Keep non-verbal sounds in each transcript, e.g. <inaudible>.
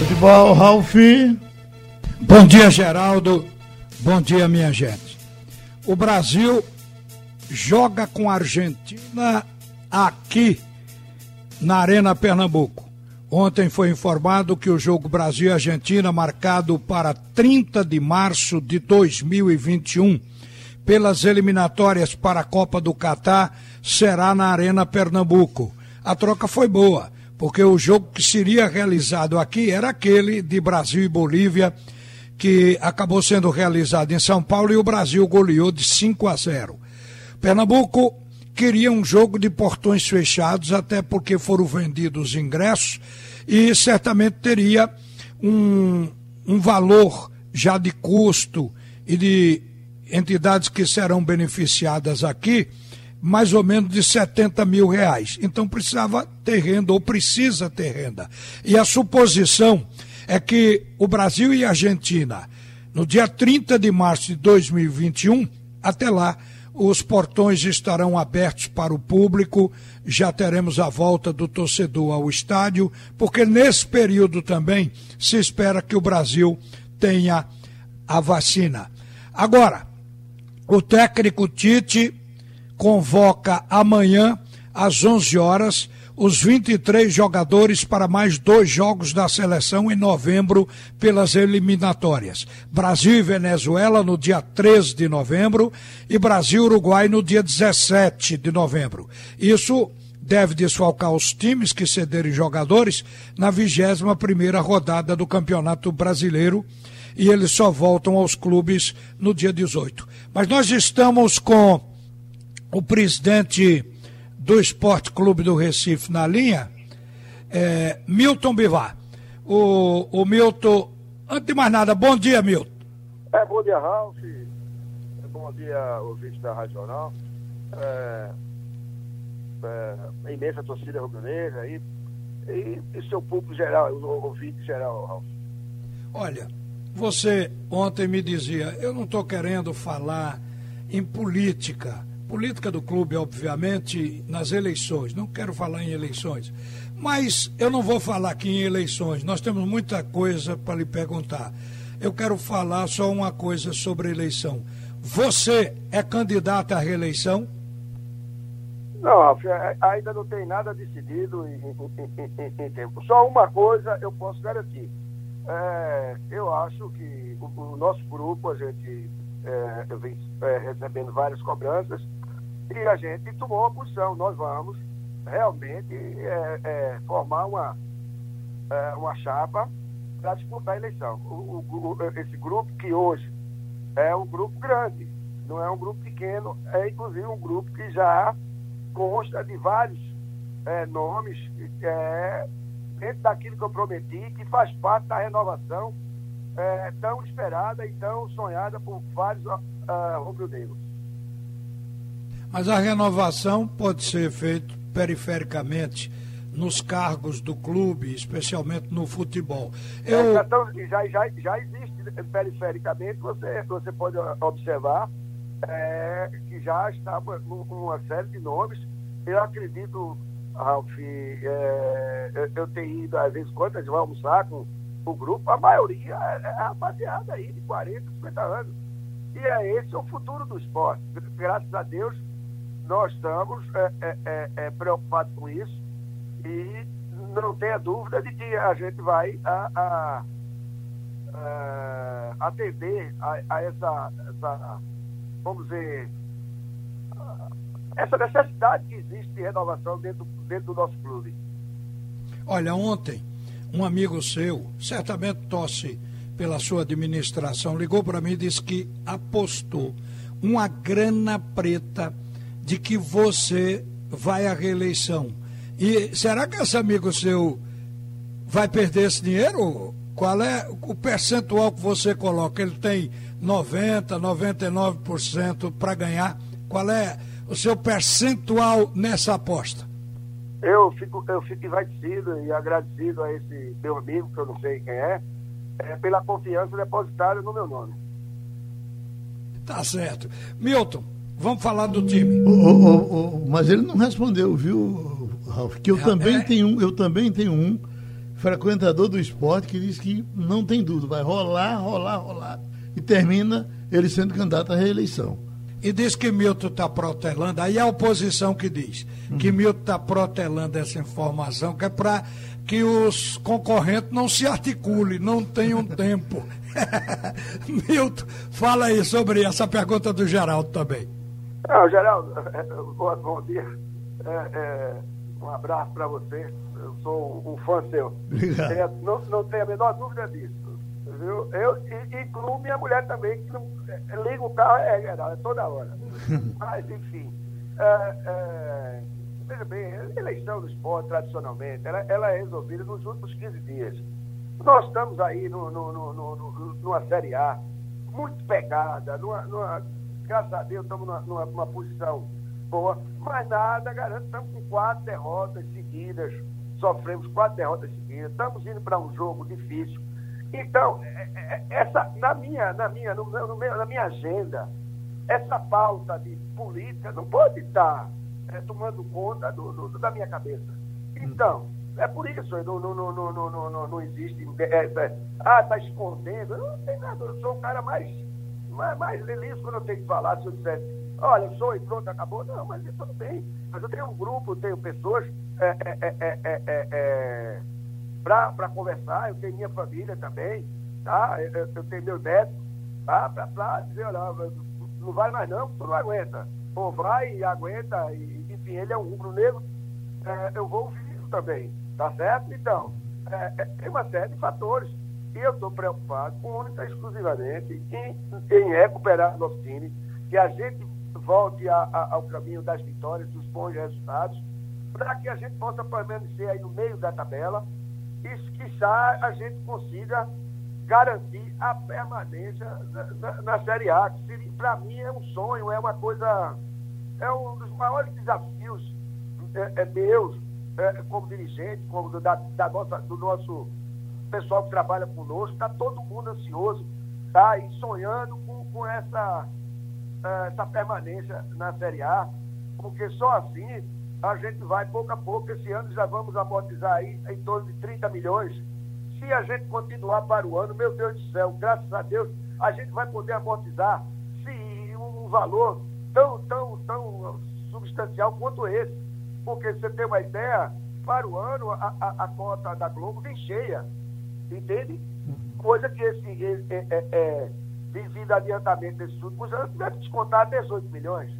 Futebol, Ralf. Bom dia, Geraldo. Bom dia, minha gente. O Brasil joga com a Argentina aqui na Arena Pernambuco. Ontem foi informado que o jogo Brasil-Argentina, marcado para 30 de março de 2021, pelas eliminatórias para a Copa do Catar, será na Arena Pernambuco. A troca foi boa porque o jogo que seria realizado aqui era aquele de Brasil e Bolívia, que acabou sendo realizado em São Paulo e o Brasil goleou de 5 a 0. Pernambuco queria um jogo de portões fechados, até porque foram vendidos ingressos e certamente teria um, um valor já de custo e de entidades que serão beneficiadas aqui mais ou menos de 70 mil reais. Então precisava ter renda, ou precisa ter renda. E a suposição é que o Brasil e a Argentina, no dia 30 de março de 2021, até lá, os portões estarão abertos para o público, já teremos a volta do torcedor ao estádio, porque nesse período também se espera que o Brasil tenha a vacina. Agora, o técnico Tite convoca amanhã, às 11 horas, os 23 jogadores para mais dois jogos da seleção em novembro pelas eliminatórias. Brasil e Venezuela no dia 13 de novembro e Brasil e Uruguai no dia 17 de novembro. Isso deve desfalcar os times que cederem jogadores na 21 primeira rodada do Campeonato Brasileiro e eles só voltam aos clubes no dia 18. Mas nós estamos com o presidente do Esporte Clube do Recife na linha, é, Milton Bivar. O, o Milton, antes de mais nada, bom dia, Milton. É, bom dia, Ralf. Bom dia, ouvinte da Regional. É, é, imensa torcida rubro-negra e, e, e seu público geral, o ouvinte geral, Ralf. Olha, você ontem me dizia, eu não estou querendo falar em política, política do clube, obviamente, nas eleições. Não quero falar em eleições. Mas eu não vou falar aqui em eleições. Nós temos muita coisa para lhe perguntar. Eu quero falar só uma coisa sobre a eleição. Você é candidato à reeleição? Não, é, ainda não tem nada decidido em, em, em, tempo. Só uma coisa eu posso garantir. É, eu acho que o, o, nosso grupo, a gente é, vem é, recebendo várias cobranças, e a gente tomou uma posição. Nós vamos realmente é, é, formar uma, é, uma chapa para disputar a eleição. O, o, esse grupo que hoje é um grupo grande, não é um grupo pequeno, é inclusive um grupo que já consta de vários é, nomes é, dentro daquilo que eu prometi, que faz parte da renovação é, tão esperada e tão sonhada por vários uh, rubro-negros. Mas a renovação pode ser feita perifericamente nos cargos do clube, especialmente no futebol. Eu... É, então, já, já, já existe perifericamente, você, você pode observar é, que já está uma série de nomes. Eu acredito, Ralf, é, eu, eu tenho ido às vezes gente vai almoçar com o grupo, a maioria é, é rapaziada aí de 40, 50 anos. E é esse o futuro do esporte. Graças a Deus, nós estamos é, é, é, é, preocupados com isso e não tenha dúvida de que a gente vai a, a, a atender a, a essa, essa, vamos dizer, essa necessidade que existe de renovação dentro, dentro do nosso clube. Olha, ontem, um amigo seu, certamente tosse pela sua administração, ligou para mim e disse que apostou uma grana preta de que você vai à reeleição. E será que esse amigo seu vai perder esse dinheiro? Qual é o percentual que você coloca? Ele tem 90, 99% para ganhar. Qual é o seu percentual nessa aposta? Eu fico, eu fico envaidecido e agradecido a esse meu amigo, que eu não sei quem é, é pela confiança depositada no meu nome. Tá certo. Milton, Vamos falar do time. O, o, o, mas ele não respondeu, viu, Ralf? Que eu é, também é... tenho um, eu também tenho um frequentador do esporte, que diz que não tem dúvida, vai rolar, rolar, rolar. E termina ele sendo candidato à reeleição. E diz que Milton está protelando, aí a oposição que diz uhum. que Milton está protelando essa informação, que é para que os concorrentes não se articulem, não tenham tempo. <laughs> Milton, fala aí sobre essa pergunta do Geraldo também. Ah, Geraldo, bom, bom dia. É, é, um abraço para você. Eu sou um fã seu. É, não, não tenho a menor dúvida disso. Viu? Eu e, incluo minha mulher também, que não, é, liga o carro é, é, é toda hora. <laughs> Mas, enfim. É, é, veja bem, a eleição do esporte, tradicionalmente, ela, ela, é resolvida nos últimos 15 dias. Nós estamos aí no, no, no, numa Série A muito pegada, numa, numa, graças a Deus estamos numa, numa, posição boa, mas nada garante, estamos com quatro derrotas seguidas, sofremos quatro derrotas seguidas, estamos indo para um jogo difícil. Então, é, é, essa, na minha, na minha, no, no meu, na minha agenda, essa pauta de política não pode estar é, tomando conta do, do, da minha cabeça. Então, é por isso, não, não, não, não, não, não, não existe. É, é, ah, está escondendo. Não tem nada, eu sou o cara mais, mais, mais feliz quando eu tenho que falar. Se eu disser, olha, sou e pronto, acabou. Não, mas tudo bem. Mas eu tenho um grupo, eu tenho pessoas é, é, é, para conversar, eu tenho minha família também, tá? Eu, eu tenho meu neto, tá? Para dizer, olha, não vai mais não, tu não aguenta. Ou vai e aguenta, e, enfim, ele é um rubro-negro, eu vou ouvir isso também. Tá certo? Então, é, é, tem uma série de fatores. Eu estou preocupado única e exclusivamente em, em recuperar nosso time, que a gente volte a, a, ao caminho das vitórias, dos bons resultados, para que a gente possa permanecer aí no meio da tabela e, quiçá, a gente consiga garantir a permanência na, na, na Série A, para mim é um sonho, é uma coisa, é um dos maiores desafios é, é meus é, como dirigente, como do, da, da, nossa, do nosso pessoal que trabalha conosco, está todo mundo ansioso, tá? E sonhando com, com essa, é, essa permanência na Série A, porque só assim a gente vai pouco a pouco, esse ano já vamos amortizar aí em torno de 30 milhões. Se a gente continuar para o ano, meu Deus do céu, graças a Deus, a gente vai poder amortizar se um valor tão, tão, tão substancial quanto esse. Porque você tem uma ideia, para o ano a, a, a cota da Globo vem cheia. Entende? Coisa que esse é, é, é, devido adiantamento desses últimos anos, deve descontar 18 milhões.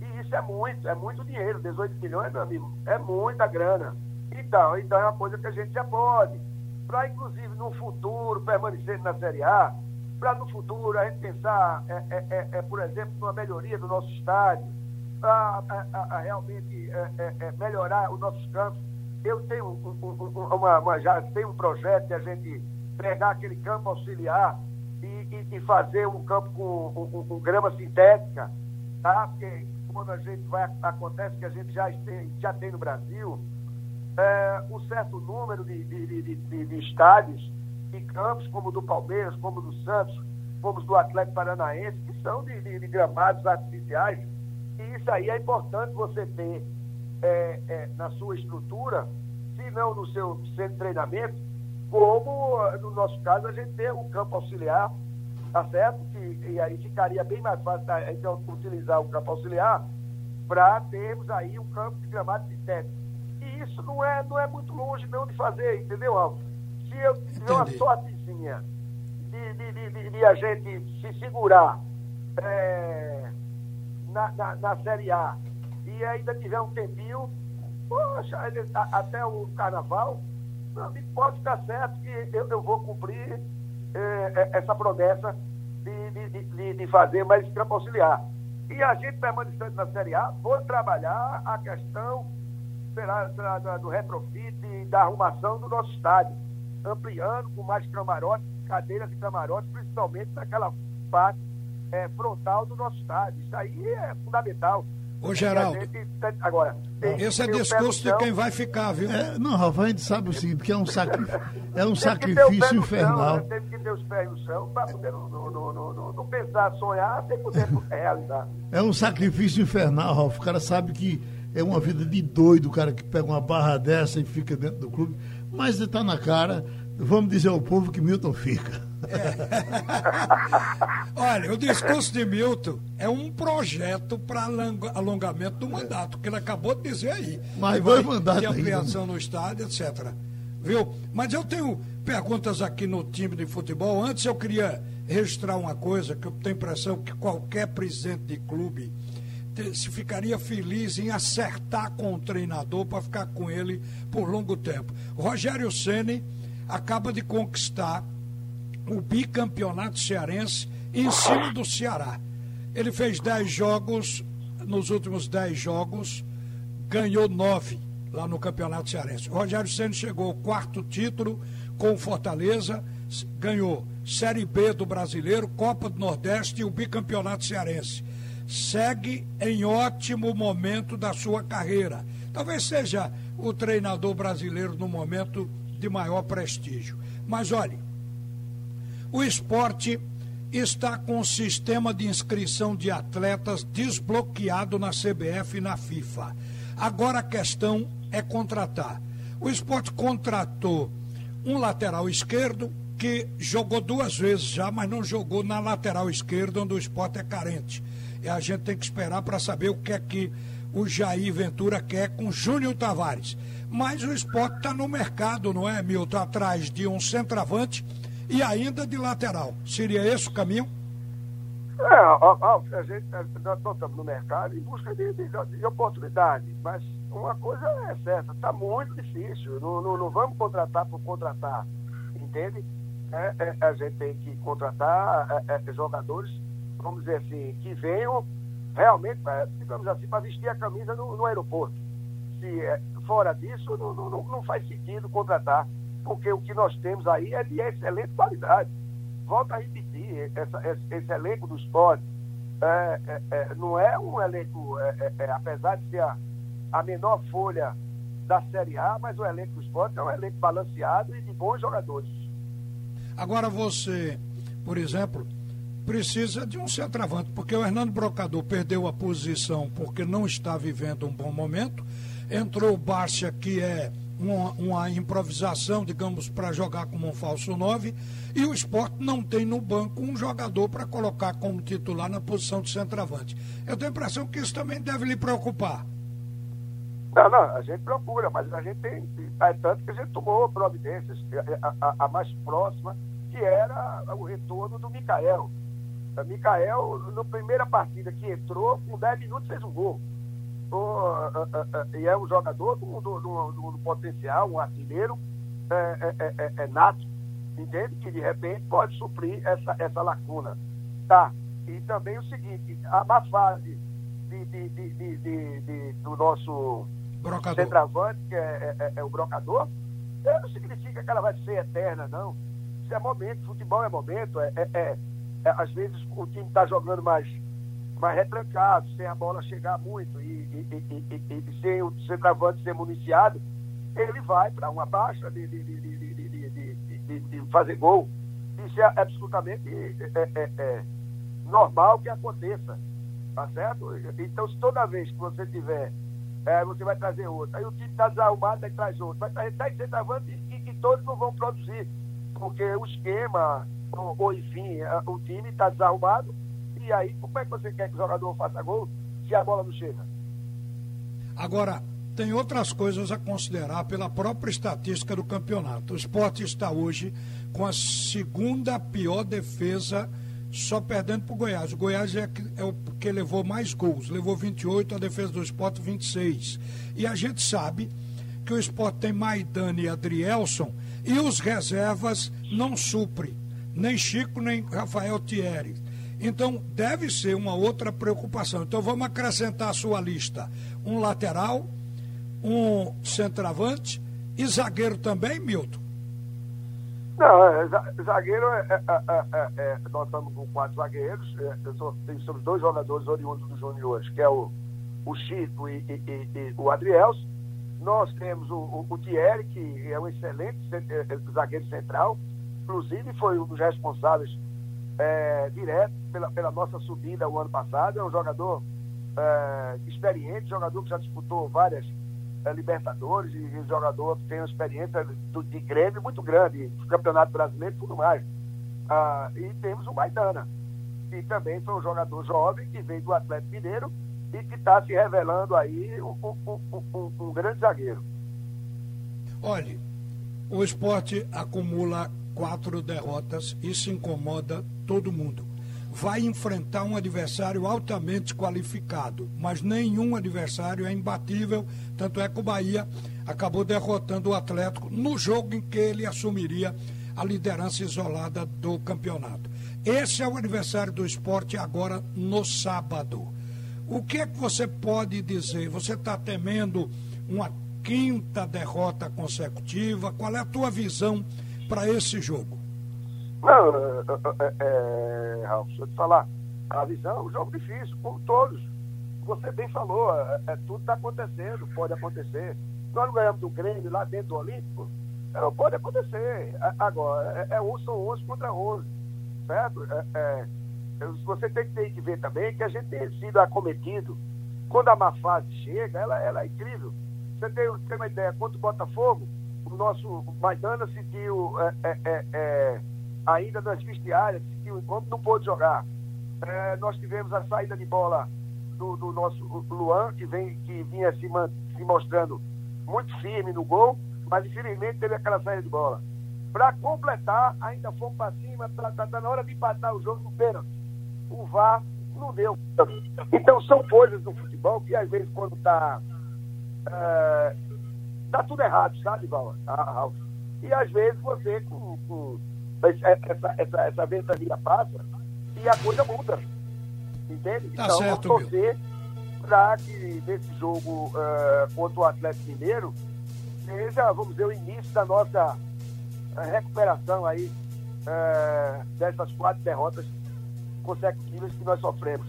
E isso é muito, é muito dinheiro. 18 milhões, meu amigo, é muita grana. Então, então é uma coisa que a gente já pode. Para, inclusive, no futuro, permanecer na Série A, para no futuro a gente pensar, é, é, é, é, por exemplo, numa melhoria do nosso estádio, a, a, a realmente é, é, é, melhorar os nossos campos. Eu tenho um, um, uma, uma, já tenho um projeto de a gente pegar aquele campo auxiliar e, e, e fazer um campo com, com, grama sintética, tá? Porque quando a gente vai, acontece que a gente já tem, já tem no Brasil é, um certo número de, de, de, de, estádios e campos, como o do Palmeiras, como o do Santos, como do Atlético Paranaense, que são de gramados artificiais e isso aí é importante você ter é, é, na sua estrutura, se não no seu centro de treinamento, como no nosso caso a gente tem um campo auxiliar, tá certo? Que, e aí ficaria bem mais fácil tá, então, utilizar o campo auxiliar para termos aí um campo de gramado sintético. E isso não é, não é muito longe não de fazer, entendeu, Alves? Se eu tiver uma sortezinha de, de, de, de, a gente se segurar é, na, na, na Série A e ainda tiver um tempinho, poxa, ele, a, até o carnaval, pode ficar certo que eu, eu vou cumprir eh, essa promessa de, de, de, de, fazer mais campo auxiliar. E a gente permanecendo na Série A, vou trabalhar a questão do retrofit da arrumação do nosso estádio, ampliando com mais camarotes, cadeiras de camarotes, principalmente naquela parte é, frontal do nosso estádio. Isso aí é fundamental. Ô, Geraldo. agora, tem, esse é discurso de quem vai ficar, viu? É, não, Rafa, a gente sabe o seguinte, que é um, sacri... é um sacrifício infernal. Chão, né? Tem que ter os pés no chão para poder não, não, não, não, pensar, sonhar, sem poder <laughs> realizar. É um sacrifício infernal, Rafa. O cara sabe que é uma vida de doido o cara que pega uma barra dessa e fica dentro do clube. mas está na cara. Vamos dizer ao povo que Milton fica. <laughs> Olha, o discurso de Milton é um projeto para alongamento do mandato, que ele acabou de dizer aí. Mas dois mandatos. De ampliação ainda. no estádio, etc. Viu? Mas eu tenho perguntas aqui no time de futebol. Antes eu queria registrar uma coisa que eu tenho a impressão que qualquer presidente de clube se ficaria feliz em acertar com o treinador para ficar com ele por longo tempo. Rogério Ceni acaba de conquistar o bicampeonato cearense em cima do Ceará. Ele fez 10 jogos, nos últimos 10 jogos, ganhou 9 lá no Campeonato Cearense. Rogério Senna chegou ao quarto título com o Fortaleza, ganhou Série B do Brasileiro, Copa do Nordeste e o bicampeonato cearense. Segue em ótimo momento da sua carreira. Talvez seja o treinador brasileiro no momento de maior prestígio. Mas olhe, o esporte está com o sistema de inscrição de atletas desbloqueado na CBF e na FIFA. Agora a questão é contratar. O esporte contratou um lateral esquerdo que jogou duas vezes já, mas não jogou na lateral esquerda, onde o esporte é carente. E a gente tem que esperar para saber o que é que o Jair Ventura quer com Júnior Tavares. Mas o esporte está no mercado, não é, Milton? Atrás de um centroavante e ainda de lateral. Seria esse o caminho? É, a, a gente, nós estamos no mercado em busca de, de, de oportunidade, mas uma coisa é certa, está muito difícil. Não, não, não, vamos contratar por contratar, entende? É, é, a gente tem que contratar é, é jogadores, vamos dizer assim, que venham realmente, pra, digamos assim, para vestir a camisa no, no aeroporto. Se é, fora disso, não, não, não faz sentido contratar porque o que nós temos aí é de excelente qualidade. Volto a repetir, essa, esse, esse elenco do esporte é, é, é, não é um elenco, é, é, é, apesar de ser a, a menor folha da Série A, mas o elenco do esporte é um elenco balanceado e de bons jogadores. Agora você, por exemplo, precisa de um centroavante, porque o Hernando Brocador perdeu a posição porque não está vivendo um bom momento. Entrou o Bárcia, que é uma, uma improvisação, digamos, para jogar como um falso 9, e o esporte não tem no banco um jogador para colocar como titular na posição de centroavante. Eu tenho a impressão que isso também deve lhe preocupar. Não, não, a gente procura, mas a gente tem. É tanto que a gente tomou providências. A, a, a mais próxima, que era o retorno do Mikael. O Mikael, na primeira partida que entrou, com 10 minutos fez um gol e é um jogador do, do, do, do potencial, um artilheiro é, é, é, é, nato, entende? Que de repente pode suprir essa, essa lacuna. Tá. E também o seguinte, a má fase de, de, de, de do nosso brocador. centroavante, que é, é, é, o brocador, não significa que ela vai ser eterna, não. Isso é momento, futebol é momento, é, é, às vezes o time está jogando mais mais retrancado, sem a bola chegar muito e, e, e, e sem o centroavante ser municiado, ele vai para uma baixa de, de, de, de, fazer gol. Isso é absolutamente é, é, é, normal que aconteça. Tá certo? Então, se toda vez que você tiver, é, você vai trazer outro. Aí o time está desarrumado, aí traz outro. Vai trazer 10 centroavantes e, e todos não vão produzir. Porque o esquema, ou, ou enfim, o time está desarrumado e aí, como é que você quer que o jogador faça gol se a bola não chega? Agora, tem outras coisas a considerar pela própria estatística do campeonato. O esporte está hoje com a segunda pior defesa, só perdendo para o Goiás. O Goiás é, é o que levou mais gols, levou 28, a defesa do esporte 26. E a gente sabe que o esporte tem Maidana e Adrielson e os reservas não suprem. Nem Chico, nem Rafael Thierry. Então, deve ser uma outra preocupação. Então, vamos acrescentar à sua lista um lateral, um centroavante e zagueiro também, Milton? Não, é, zagueiro, é, é, é, nós estamos com quatro zagueiros, somos dois jogadores oriundos dos juniores, que é o, o Chico e, e, e, e o Adrielso. Nós temos o, o, o Thierry, que é um excelente zagueiro central, inclusive foi um dos responsáveis é, direto pela, pela nossa subida o ano passado. É um jogador é, experiente, jogador que já disputou várias é, Libertadores e o jogador tem uma experiência do, de Grêmio muito grande, Campeonato Brasileiro e tudo mais. Ah, e temos o Maidana, que também foi um jogador jovem que veio do Atlético Mineiro e que está se revelando aí um, um, um, um, grande zagueiro. Olhe, o esporte acumula quatro derrotas, isso incomoda todo mundo. Vai enfrentar um adversário altamente qualificado, mas nenhum adversário é imbatível. Tanto é que o Bahia acabou derrotando o Atlético no jogo em que ele assumiria a liderança isolada do campeonato. Esse é o adversário do esporte agora no sábado. O que é que você pode dizer? Você está temendo uma quinta derrota consecutiva? Qual é a tua visão para esse jogo? Não, é, é, Ralf, deixa eu te falar. A visão é um jogo difícil, como todos. Você bem falou, é, é tudo está acontecendo, pode acontecer. Nós não ganhamos do Grêmio lá dentro do Olímpico, pode acontecer. Agora, é, é, são 11 contra 11, certo? É, é, você tem, tem que ver também que a gente tem sido acometido. Quando a má fase chega, ela, ela é incrível. Você tem, tem uma ideia, contra o Botafogo, nosso Maidana sentiu é, é, é, é ainda nas vestiárias, sentiu não pôde jogar. É, nós tivemos a saída de bola do, do nosso Luan, que, vem, que vinha se, se mostrando muito firme no gol, mas infelizmente teve aquela saída de bola. Para completar, ainda fomos para cima, tá, tá, tá, na hora de empatar o jogo no pênalti. O VAR não deu. Então são coisas do futebol que às vezes quando está é, tá tudo errado, sabe, Val? E às vezes você com, com essa, essa, essa ventania passa e a coisa muda. Entende? Tá então certo, vamos torcer para que nesse jogo uh, contra o Atlético Mineiro seja, vamos dizer, o início da nossa uh, recuperação aí uh, dessas quatro derrotas consecutivas que nós sofremos.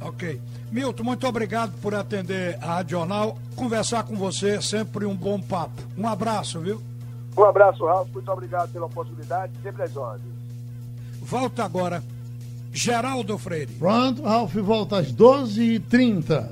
Ok. Milton, muito obrigado por atender a Radional. Conversar com você é sempre um bom papo. Um abraço, viu? Um abraço, Ralf. Muito obrigado pela oportunidade. Sempre às ordens. Volta agora. Geraldo Freire. Pronto, Ralf volta às 12h30.